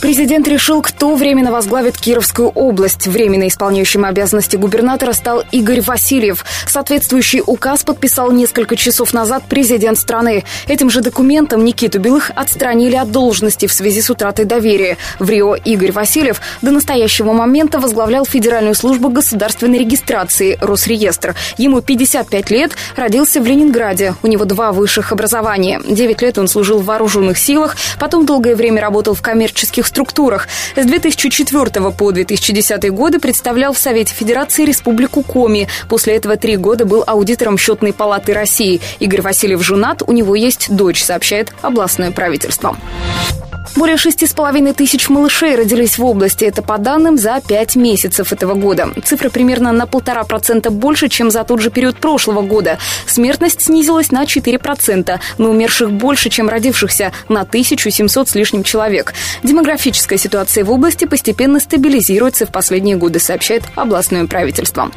Президент решил, кто временно возглавит Кировскую область. Временно исполняющим обязанности губернатора стал Игорь Васильев. Соответствующий указ подписал несколько часов назад президент страны. Этим же документом Никиту Белых отстранили от должности в связи с утратой доверия. В Рио Игорь Васильев до настоящего момента возглавлял Федеральную службу государственной регистрации Росреестр. Ему 55 лет, родился в Ленинграде. У него два высших образования. Девять лет он служил в вооруженных силах, потом долгое время работал в коммерческих структурах. С 2004 по 2010 годы представлял в Совете Федерации Республику Коми. После этого три года был аудитором Счетной палаты России. Игорь Васильев женат, у него есть дочь, сообщает областное правительство. Более шести с половиной тысяч малышей родились в области. Это по данным за пять месяцев этого года. Цифра примерно на полтора процента больше, чем за тот же период прошлого года. Смертность снизилась на 4%, но умерших больше, чем родившихся, на 1700 с лишним человек. Демографическая ситуация в области постепенно стабилизируется в последние годы, сообщает областное правительство.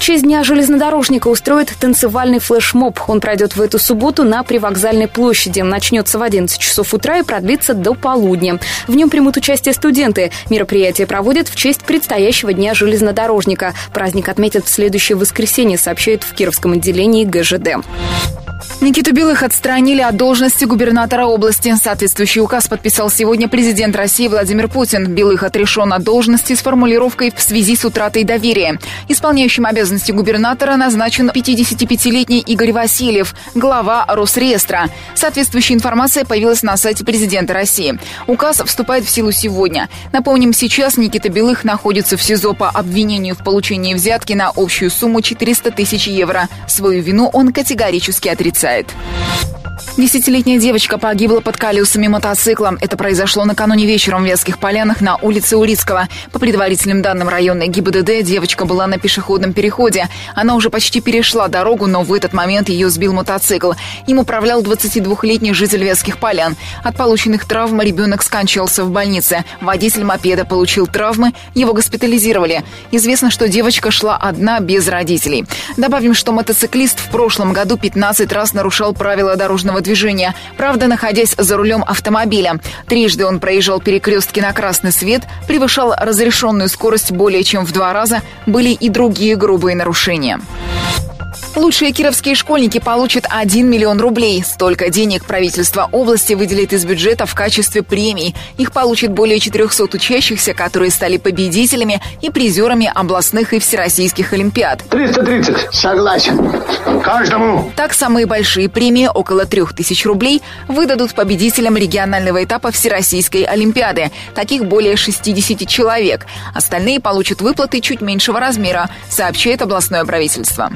В честь Дня железнодорожника устроит танцевальный флешмоб. Он пройдет в эту субботу на привокзальной площади. Начнется в 11 часов утра и продлится до полудня. В нем примут участие студенты. Мероприятие проводят в честь предстоящего Дня железнодорожника. Праздник отметят в следующее воскресенье, сообщает в Кировском отделении ГЖД. Никиту Белых отстранили от должности губернатора области. Соответствующий указ подписал сегодня президент России Владимир Путин. Белых отрешен от должности с формулировкой «в связи с утратой доверия». Исполняющим обязанности губернатора назначен 55-летний Игорь Васильев, глава Росреестра. Соответствующая информация появилась на сайте президента России. Указ вступает в силу сегодня. Напомним, сейчас Никита Белых находится в СИЗО по обвинению в получении взятки на общую сумму 400 тысяч евро. Свою вину он категорически отрицает. Десятилетняя девочка погибла под колесами мотоцикла. Это произошло накануне вечером в Вятских Полянах на улице Улицкого. По предварительным данным районной ГИБДД, девочка была на пешеходном переходе. Она уже почти перешла дорогу, но в этот момент ее сбил мотоцикл. Им управлял 22-летний житель Вятских Полян. От полученных травм ребенок скончался в больнице. Водитель мопеда получил травмы, его госпитализировали. Известно, что девочка шла одна без родителей. Добавим, что мотоциклист в прошлом году 15 раз нарушал правила дорожного дорожного движения, правда, находясь за рулем автомобиля. Трижды он проезжал перекрестки на красный свет, превышал разрешенную скорость более чем в два раза, были и другие грубые нарушения. Лучшие кировские школьники получат 1 миллион рублей. Столько денег правительство области выделит из бюджета в качестве премий. Их получат более 400 учащихся, которые стали победителями и призерами областных и всероссийских олимпиад. 330. Согласен. Каждому. Так, самые большие премии, около 3000 рублей, выдадут победителям регионального этапа Всероссийской олимпиады. Таких более 60 человек. Остальные получат выплаты чуть меньшего размера, сообщает областное правительство.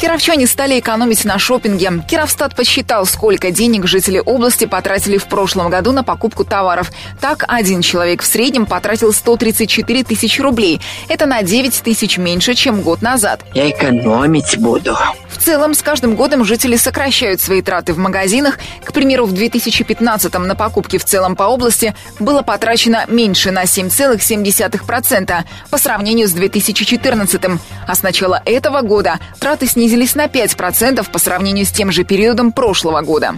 Кировчане стали экономить на шопинге. Кировстат посчитал, сколько денег жители области потратили в прошлом году на покупку товаров. Так, один человек в среднем потратил 134 тысячи рублей. Это на 9 тысяч меньше, чем год назад. Я экономить буду. В целом, с каждым годом жители сокращают свои траты в магазинах. К примеру, в 2015-м на покупки в целом по области было потрачено меньше на 7,7% по сравнению с 2014-м. А с начала этого года траты снизились на 5% по сравнению с тем же периодом прошлого года.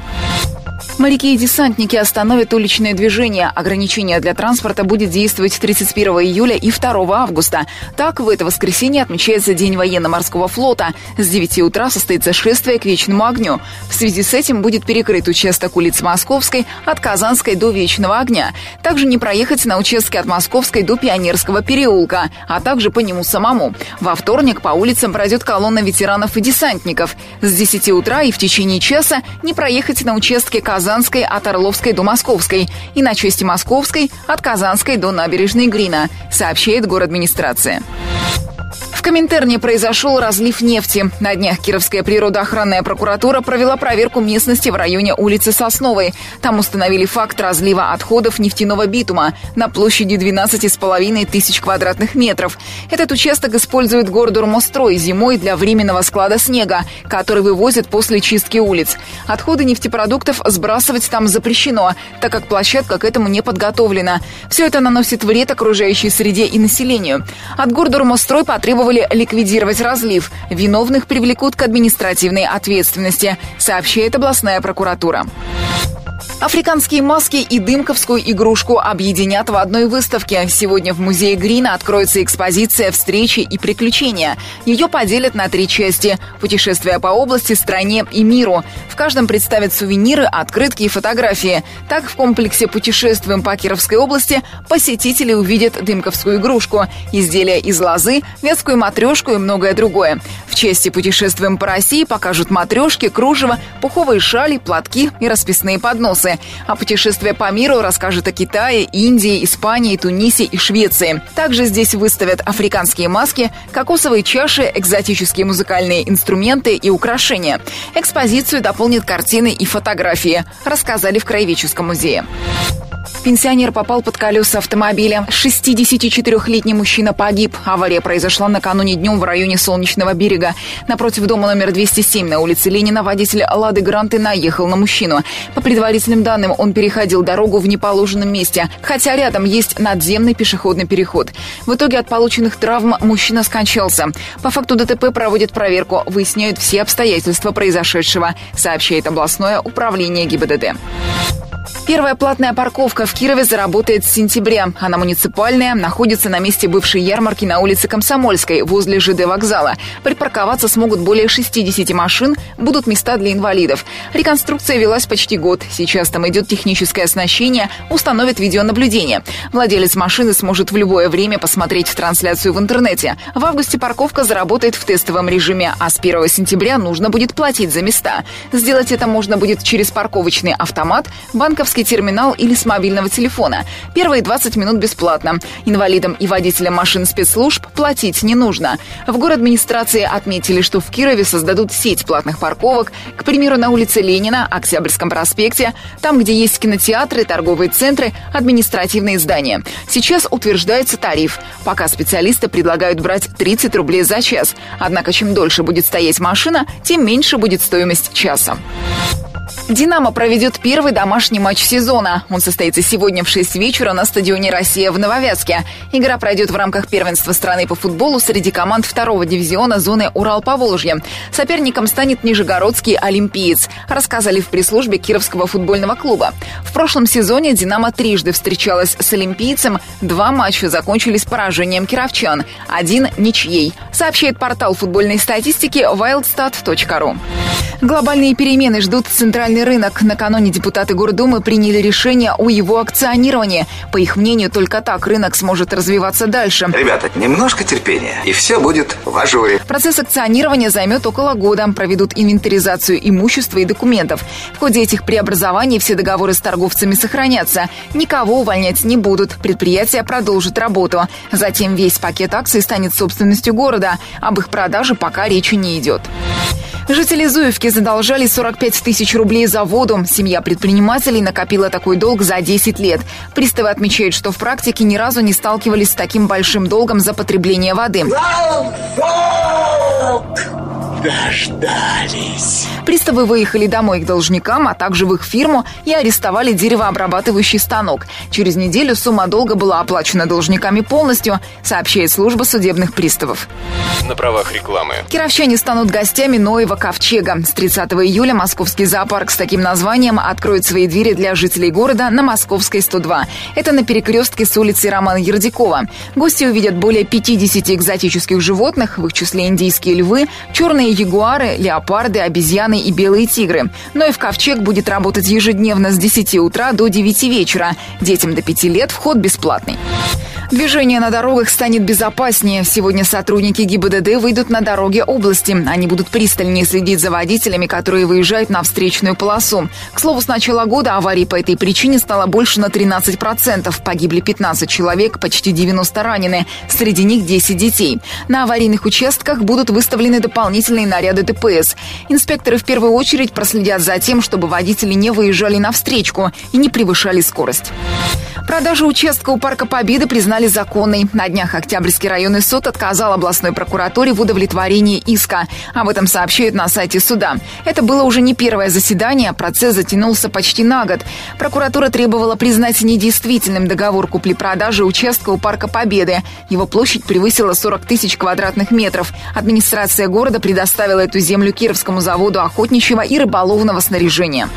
Моряки и десантники остановят уличное движение. Ограничение для транспорта будет действовать 31 июля и 2 августа. Так, в это воскресенье отмечается День военно-морского флота. С 9 утра состоится шествие к вечному огню. В связи с этим будет перекрыт участок улиц Московской от Казанской до Вечного огня. Также не проехать на участке от Московской до Пионерского переулка, а также по нему самому. Во вторник по улицам пройдет колонна ветеранов и десантников. С 10 утра и в течение часа не проехать на участке Казанской от Орловской до Московской и на части Московской от Казанской до набережной Грина, сообщает город администрация. В Коминтерне произошел разлив нефти. На днях Кировская природоохранная прокуратура провела проверку местности в районе улицы Сосновой. Там установили факт разлива отходов нефтяного битума на площади 12,5 тысяч квадратных метров. Этот участок использует Гордурмострой зимой для временного склада снега, который вывозят после чистки улиц. Отходы нефтепродуктов сбрасывать там запрещено, так как площадка к этому не подготовлена. Все это наносит вред окружающей среде и населению. От Гордурмострой потребовали потребовали ликвидировать разлив. Виновных привлекут к административной ответственности, сообщает областная прокуратура. Африканские маски и дымковскую игрушку объединят в одной выставке. Сегодня в музее Грина откроется экспозиция «Встречи и приключения». Ее поделят на три части – путешествия по области, стране и миру. В каждом представят сувениры, открытки и фотографии. Так, в комплексе «Путешествуем по Кировской области» посетители увидят дымковскую игрушку, изделия из лозы, вятскую матрешку и многое другое. В части «Путешествуем по России» покажут матрешки, кружево, пуховые шали, платки и расписные подносы вопросы. А путешествие по миру расскажет о Китае, Индии, Испании, Тунисе и Швеции. Также здесь выставят африканские маски, кокосовые чаши, экзотические музыкальные инструменты и украшения. Экспозицию дополнят картины и фотографии, рассказали в Краеведческом музее. Пенсионер попал под колеса автомобиля. 64-летний мужчина погиб. Авария произошла накануне днем в районе Солнечного берега. Напротив дома номер 207 на улице Ленина водитель «Лады Гранты» наехал на мужчину. По предварительным данным, он переходил дорогу в неположенном месте, хотя рядом есть надземный пешеходный переход. В итоге от полученных травм мужчина скончался. По факту ДТП проводят проверку, выясняют все обстоятельства произошедшего, сообщает областное управление ГИБДД. Первая платная парковка в Кирове заработает с сентября. Она муниципальная, находится на месте бывшей ярмарки на улице Комсомольской, возле ЖД вокзала. Припарковаться смогут более 60 машин, будут места для инвалидов. Реконструкция велась почти год. Сейчас там идет техническое оснащение, установят видеонаблюдение. Владелец машины сможет в любое время посмотреть трансляцию в интернете. В августе парковка заработает в тестовом режиме, а с 1 сентября нужно будет платить за места. Сделать это можно будет через парковочный автомат, банковский банковский терминал или с мобильного телефона. Первые 20 минут бесплатно. Инвалидам и водителям машин спецслужб платить не нужно. В город администрации отметили, что в Кирове создадут сеть платных парковок, к примеру, на улице Ленина, Октябрьском проспекте, там, где есть кинотеатры, торговые центры, административные здания. Сейчас утверждается тариф. Пока специалисты предлагают брать 30 рублей за час. Однако, чем дольше будет стоять машина, тем меньше будет стоимость часа. «Динамо» проведет первый домашний матч сезона. Он состоится сегодня в 6 вечера на стадионе «Россия» в Нововятске. Игра пройдет в рамках первенства страны по футболу среди команд второго дивизиона зоны Урал-Поволжье. Соперником станет Нижегородский «Олимпиец», рассказали в пресс-службе Кировского футбольного клуба. В прошлом сезоне «Динамо» трижды встречалась с «Олимпийцем». Два матча закончились поражением кировчан. Один – ничьей, сообщает портал футбольной статистики wildstat.ru. Глобальные перемены ждут центральный рынок. Накануне депутаты Гордумы приняли решение о его акционировании. По их мнению, только так рынок сможет развиваться дальше. Ребята, немножко терпения, и все будет в ажуре. Процесс акционирования займет около года. Проведут инвентаризацию имущества и документов. В ходе этих преобразований все договоры с торговцами сохранятся. Никого увольнять не будут. Предприятие продолжит работу. Затем весь пакет акций станет собственностью города. Об их продаже пока речи не идет. Жители Зуевки задолжали 45 тысяч рублей за воду. Семья предпринимателей накопила такой долг за 10 лет. Приставы отмечают, что в практике ни разу не сталкивались с таким большим долгом за потребление воды. Дождались. Приставы выехали домой к должникам, а также в их фирму и арестовали деревообрабатывающий станок. Через неделю сумма долга была оплачена должниками полностью, сообщает служба судебных приставов. На правах рекламы. Кировчане станут гостями Ноева ковчега. С 30 июля московский зоопарк с таким названием откроет свои двери для жителей города на Московской 102. Это на перекрестке с улицы Романа Ердякова. Гости увидят более 50 экзотических животных, в их числе индийские львы, черные Лосиные ягуары, леопарды, обезьяны и белые тигры. Но и в ковчег будет работать ежедневно с 10 утра до 9 вечера. Детям до 5 лет вход бесплатный. Движение на дорогах станет безопаснее. Сегодня сотрудники ГИБДД выйдут на дороги области. Они будут пристальнее следить за водителями, которые выезжают на встречную полосу. К слову, с начала года аварий по этой причине стало больше на 13%. Погибли 15 человек, почти 90 ранены. Среди них 10 детей. На аварийных участках будут выставлены дополнительные наряды ДПС. Инспекторы в первую очередь проследят за тем, чтобы водители не выезжали на встречку и не превышали скорость. Продажу участка у Парка Победы признали законной. На днях Октябрьский районный суд отказал областной прокуратуре в удовлетворении иска. Об этом сообщают на сайте суда. Это было уже не первое заседание, процесс затянулся почти на год. Прокуратура требовала признать недействительным договор купли-продажи участка у Парка Победы. Его площадь превысила 40 тысяч квадратных метров. Администрация города предоставила эту землю Кировскому заводу охотничьего и рыболовного снаряжения.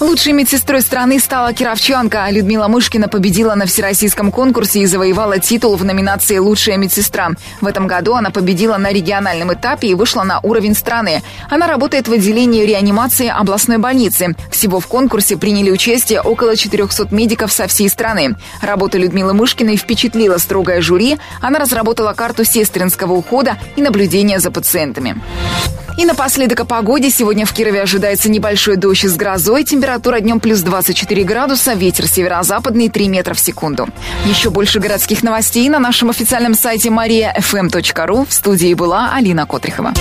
Лучшей медсестрой страны стала кировчанка. Людмила Мышкина победила на всероссийском конкурсе и завоевала титул в номинации «Лучшая медсестра». В этом году она победила на региональном этапе и вышла на уровень страны. Она работает в отделении реанимации областной больницы. Всего в конкурсе приняли участие около 400 медиков со всей страны. Работа Людмилы Мышкиной впечатлила строгое жюри. Она разработала карту сестринского ухода и наблюдения за пациентами. И напоследок о погоде. Сегодня в Кирове ожидается небольшой дождь с грозой. Температура днем плюс 24 градуса, ветер северо-западный 3 метра в секунду. Еще больше городских новостей на нашем официальном сайте mariafm.ru. В студии была Алина Котрихова.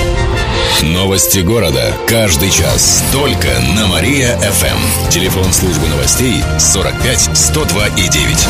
Новости города. Каждый час. Только на Мария-ФМ. Телефон службы новостей 45 102 и 9.